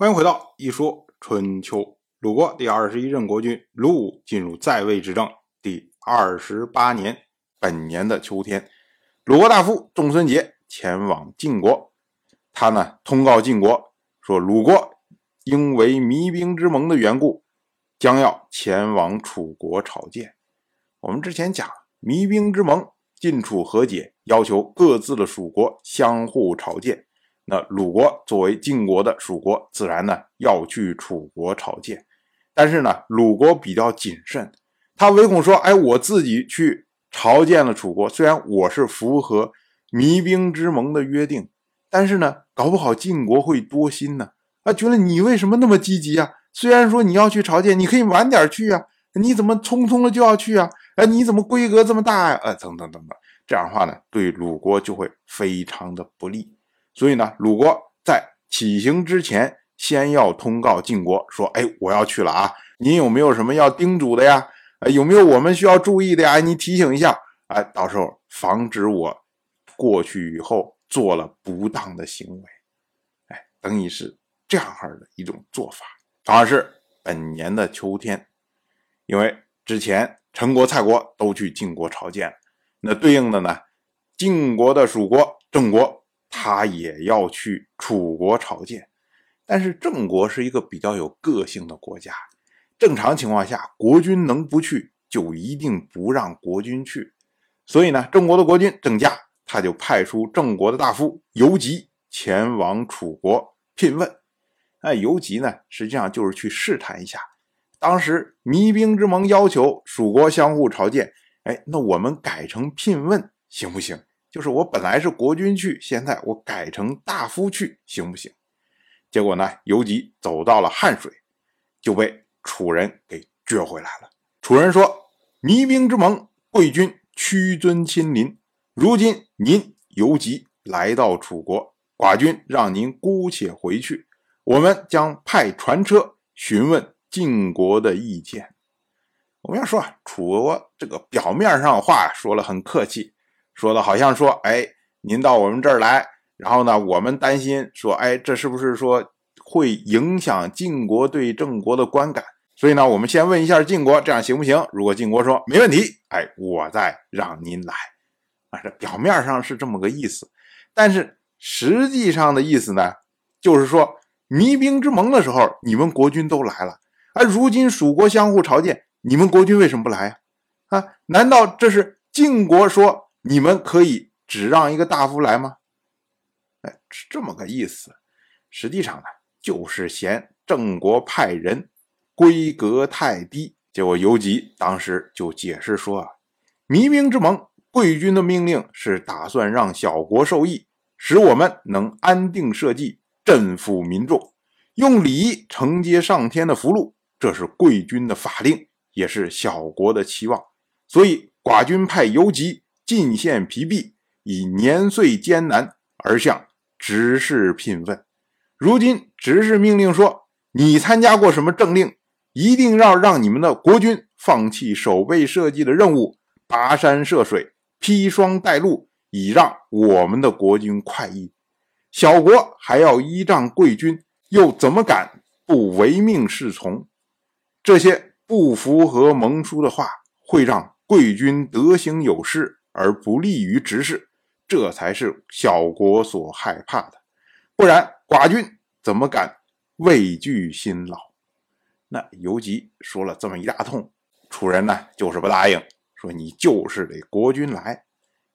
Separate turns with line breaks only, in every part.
欢迎回到《一说春秋》。鲁国第二十一任国君鲁武进入在位执政第二十八年，本年的秋天，鲁国大夫仲孙杰前往晋国，他呢通告晋国说，鲁国因为弭兵之盟的缘故，将要前往楚国朝见。我们之前讲弭兵之盟，晋楚和解，要求各自的属国相互朝见。那鲁国作为晋国的属国，自然呢要去楚国朝见。但是呢，鲁国比较谨慎，他唯恐说：“哎，我自己去朝见了楚国，虽然我是符合弭兵之盟的约定，但是呢，搞不好晋国会多心呢。啊，觉得你为什么那么积极啊？虽然说你要去朝见，你可以晚点去啊，你怎么匆匆的就要去啊？哎，你怎么规格这么大呀？呃，等等等等，这样的话呢，对鲁国就会非常的不利。”所以呢，鲁国在起行之前，先要通告晋国说：“哎，我要去了啊！您有没有什么要叮嘱的呀？有没有我们需要注意的呀？你提醒一下，哎，到时候防止我过去以后做了不当的行为。哎，等于是这样哈的一种做法。同样是本年的秋天，因为之前陈国、蔡国都去晋国朝见，那对应的呢，晋国的属国郑国。”他也要去楚国朝见，但是郑国是一个比较有个性的国家，正常情况下，国君能不去就一定不让国君去。所以呢，郑国的国君郑家他就派出郑国的大夫游吉前往楚国聘问。哎，游吉呢，实际上就是去试探一下，当时弭兵之盟要求蜀国相互朝见，哎，那我们改成聘问行不行？就是我本来是国君去，现在我改成大夫去，行不行？结果呢，游吉走到了汉水，就被楚人给撅回来了。楚人说：“弭兵之盟，贵君屈尊亲临。如今您游吉来到楚国，寡君让您姑且回去，我们将派传车询问晋国的意见。”我们要说啊，楚国这个表面上话说了很客气。说的好像说，哎，您到我们这儿来，然后呢，我们担心说，哎，这是不是说会影响晋国对郑国的观感？所以呢，我们先问一下晋国，这样行不行？如果晋国说没问题，哎，我再让您来。啊，这表面上是这么个意思，但是实际上的意思呢，就是说弭兵之盟的时候，你们国君都来了，而如今蜀国相互朝见，你们国君为什么不来呀？啊，难道这是晋国说？你们可以只让一个大夫来吗？哎，是这么个意思。实际上呢，就是嫌郑国派人规格太低。结果游吉当时就解释说：“啊，弭兵之盟，贵军的命令是打算让小国受益，使我们能安定社稷，镇抚民众，用礼仪承接上天的福禄，这是贵军的法令，也是小国的期望。所以寡君派游吉。”进献疲弊，以年岁艰难而向执事聘问。如今执事命令说：“你参加过什么政令？一定要让你们的国君放弃守备社稷的任务，跋山涉水，披霜带露，以让我们的国君快意。小国还要依仗贵君，又怎么敢不唯命是从？这些不符合盟书的话，会让贵军德行有失。”而不利于执事，这才是小国所害怕的。不然，寡君怎么敢畏惧辛劳？那游吉说了这么一大通，楚人呢就是不答应，说你就是得国君来。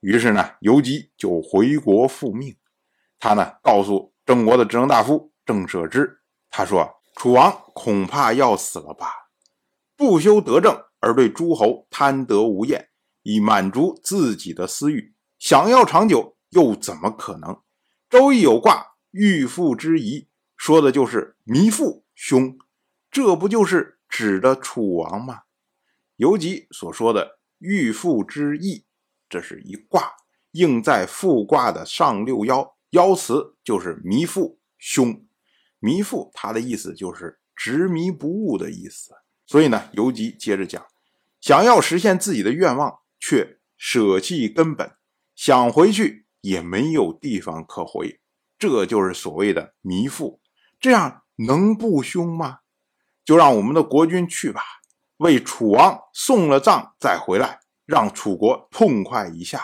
于是呢，游吉就回国复命。他呢告诉郑国的执政大夫郑舍之，他说：“楚王恐怕要死了吧？不修德政，而对诸侯贪得无厌。”以满足自己的私欲，想要长久又怎么可能？周易有卦，欲父之谊，说的就是弥父兄，这不就是指的楚王吗？尤吉所说的欲父之意，这是一卦，应在复卦的上六爻，爻辞就是弥父兄。弥父他的意思就是执迷不悟的意思。所以呢，尤吉接着讲，想要实现自己的愿望。却舍弃根本，想回去也没有地方可回，这就是所谓的迷父。这样能不凶吗？就让我们的国君去吧，为楚王送了葬再回来，让楚国痛快一下。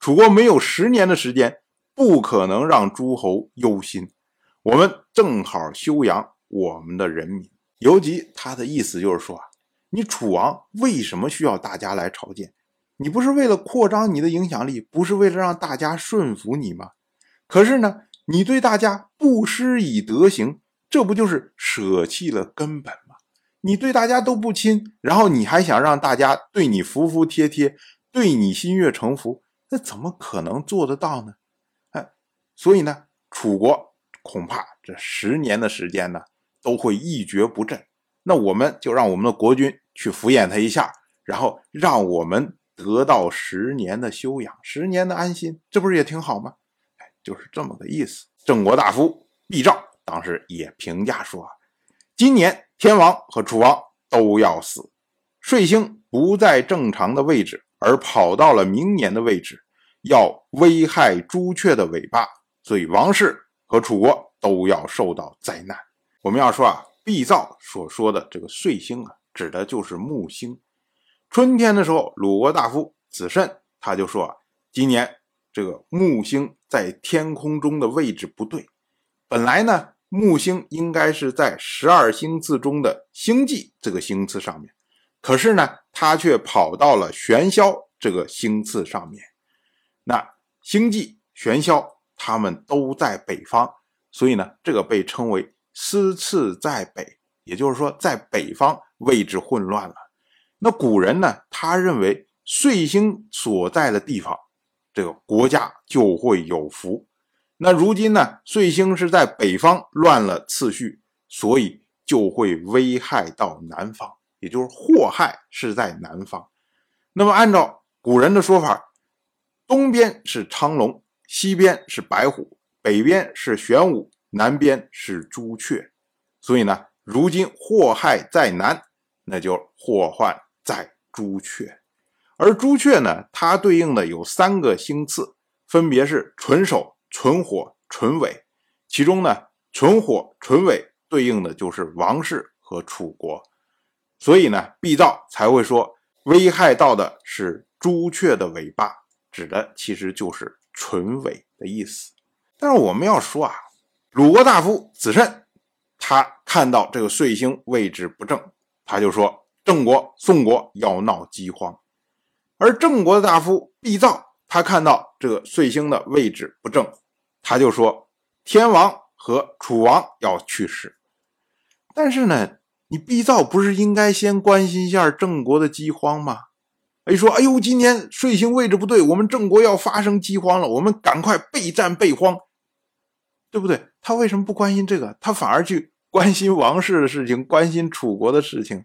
楚国没有十年的时间，不可能让诸侯忧心。我们正好休养我们的人民。尤其他的意思就是说啊，你楚王为什么需要大家来朝见？你不是为了扩张你的影响力，不是为了让大家顺服你吗？可是呢，你对大家不施以德行，这不就是舍弃了根本吗？你对大家都不亲，然后你还想让大家对你服服帖帖，对你心悦诚服，那怎么可能做得到呢？哎，所以呢，楚国。恐怕这十年的时间呢，都会一蹶不振。那我们就让我们的国君去敷衍他一下，然后让我们得到十年的休养，十年的安心，这不是也挺好吗？哎，就是这么个意思。郑国大夫毕兆当时也评价说：“今年天王和楚王都要死，岁星不在正常的位置，而跑到了明年的位置，要危害朱雀的尾巴，所以王室。”和楚国都要受到灾难。我们要说啊，毕兆所说的这个岁星啊，指的就是木星。春天的时候，鲁国大夫子慎他就说啊，今年这个木星在天空中的位置不对。本来呢，木星应该是在十二星次中的星际这个星次上面，可是呢，它却跑到了玄霄这个星次上面。那星际玄霄。他们都在北方，所以呢，这个被称为司次在北，也就是说，在北方位置混乱了。那古人呢，他认为岁星所在的地方，这个国家就会有福。那如今呢，岁星是在北方乱了次序，所以就会危害到南方，也就是祸害是在南方。那么按照古人的说法，东边是昌隆。西边是白虎，北边是玄武，南边是朱雀，所以呢，如今祸害在南，那就祸患在朱雀。而朱雀呢，它对应的有三个星次，分别是纯守、纯火、纯尾。其中呢，纯火、纯尾对应的就是王室和楚国，所以呢，毕造才会说危害到的是朱雀的尾巴，指的其实就是。唇尾的意思，但是我们要说啊，鲁国大夫子慎，他看到这个岁星位置不正，他就说郑国、宋国要闹饥荒；而郑国的大夫毕造，他看到这个岁星的位置不正，他就说天王和楚王要去世。但是呢，你毕造不是应该先关心一下郑国的饥荒吗？一说，哎呦，今年岁星位置不对，我们郑国要发生饥荒了，我们赶快备战备荒，对不对？他为什么不关心这个？他反而去关心王室的事情，关心楚国的事情。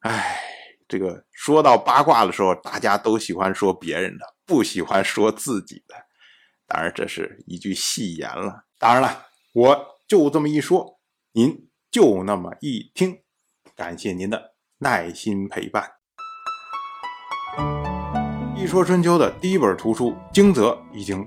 哎，这个说到八卦的时候，大家都喜欢说别人的，不喜欢说自己的。当然，这是一句戏言了。当然了，我就这么一说，您就那么一听。感谢您的耐心陪伴。《一说春秋》的第一本图书《惊泽》已经